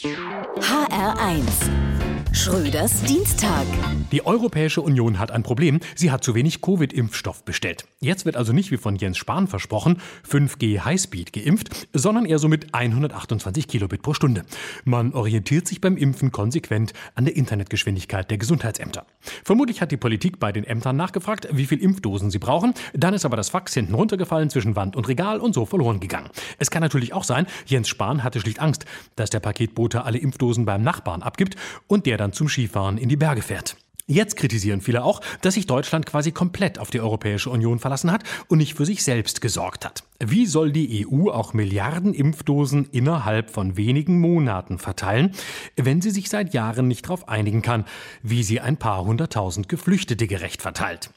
HR1 Schröders Dienstag. Die Europäische Union hat ein Problem. Sie hat zu wenig Covid-Impfstoff bestellt. Jetzt wird also nicht wie von Jens Spahn versprochen 5G Highspeed geimpft, sondern eher so mit 128 Kilobit pro Stunde. Man orientiert sich beim Impfen konsequent an der Internetgeschwindigkeit der Gesundheitsämter. Vermutlich hat die Politik bei den Ämtern nachgefragt, wie viel Impfdosen sie brauchen. Dann ist aber das Fax hinten runtergefallen zwischen Wand und Regal und so verloren gegangen. Es kann natürlich auch sein, Jens Spahn hatte schlicht Angst, dass der Paketbote alle Impfdosen beim Nachbarn abgibt und der dann zum Skifahren in die Berge fährt. Jetzt kritisieren viele auch, dass sich Deutschland quasi komplett auf die Europäische Union verlassen hat und nicht für sich selbst gesorgt hat. Wie soll die EU auch Milliarden Impfdosen innerhalb von wenigen Monaten verteilen, wenn sie sich seit Jahren nicht darauf einigen kann, wie sie ein paar hunderttausend Geflüchtete gerecht verteilt?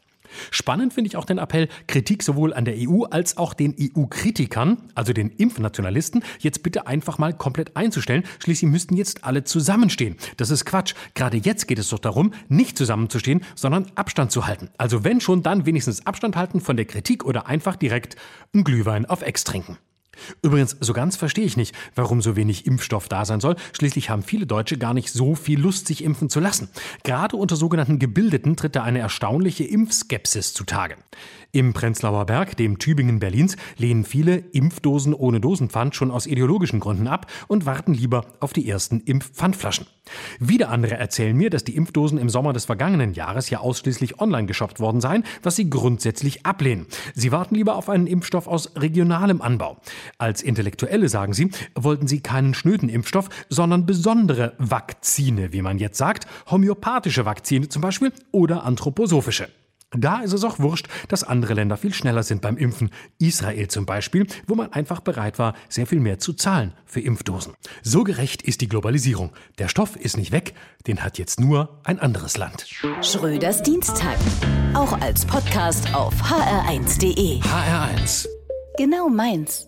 Spannend finde ich auch den Appell, Kritik sowohl an der EU als auch den EU-Kritikern, also den Impfnationalisten, jetzt bitte einfach mal komplett einzustellen. Schließlich müssten jetzt alle zusammenstehen. Das ist Quatsch. Gerade jetzt geht es doch darum, nicht zusammenzustehen, sondern Abstand zu halten. Also wenn schon, dann wenigstens Abstand halten von der Kritik oder einfach direkt einen Glühwein auf Ex trinken. Übrigens, so ganz verstehe ich nicht, warum so wenig Impfstoff da sein soll. Schließlich haben viele Deutsche gar nicht so viel Lust, sich impfen zu lassen. Gerade unter sogenannten Gebildeten tritt da eine erstaunliche Impfskepsis zutage. Im Prenzlauer Berg, dem Tübingen Berlins, lehnen viele Impfdosen ohne Dosenpfand schon aus ideologischen Gründen ab und warten lieber auf die ersten Impfpfandflaschen. Wieder andere erzählen mir, dass die Impfdosen im Sommer des vergangenen Jahres ja ausschließlich online geshoppt worden seien, was sie grundsätzlich ablehnen. Sie warten lieber auf einen Impfstoff aus regionalem Anbau. Als Intellektuelle, sagen sie, wollten sie keinen schnöden Impfstoff, sondern besondere Vakzine, wie man jetzt sagt, homöopathische Vakzine zum Beispiel oder anthroposophische. Da ist es auch wurscht, dass andere Länder viel schneller sind beim Impfen. Israel zum Beispiel, wo man einfach bereit war, sehr viel mehr zu zahlen für Impfdosen. So gerecht ist die Globalisierung. Der Stoff ist nicht weg, den hat jetzt nur ein anderes Land. Schröders Dienstag. Auch als Podcast auf hr1.de. HR1. Genau meins.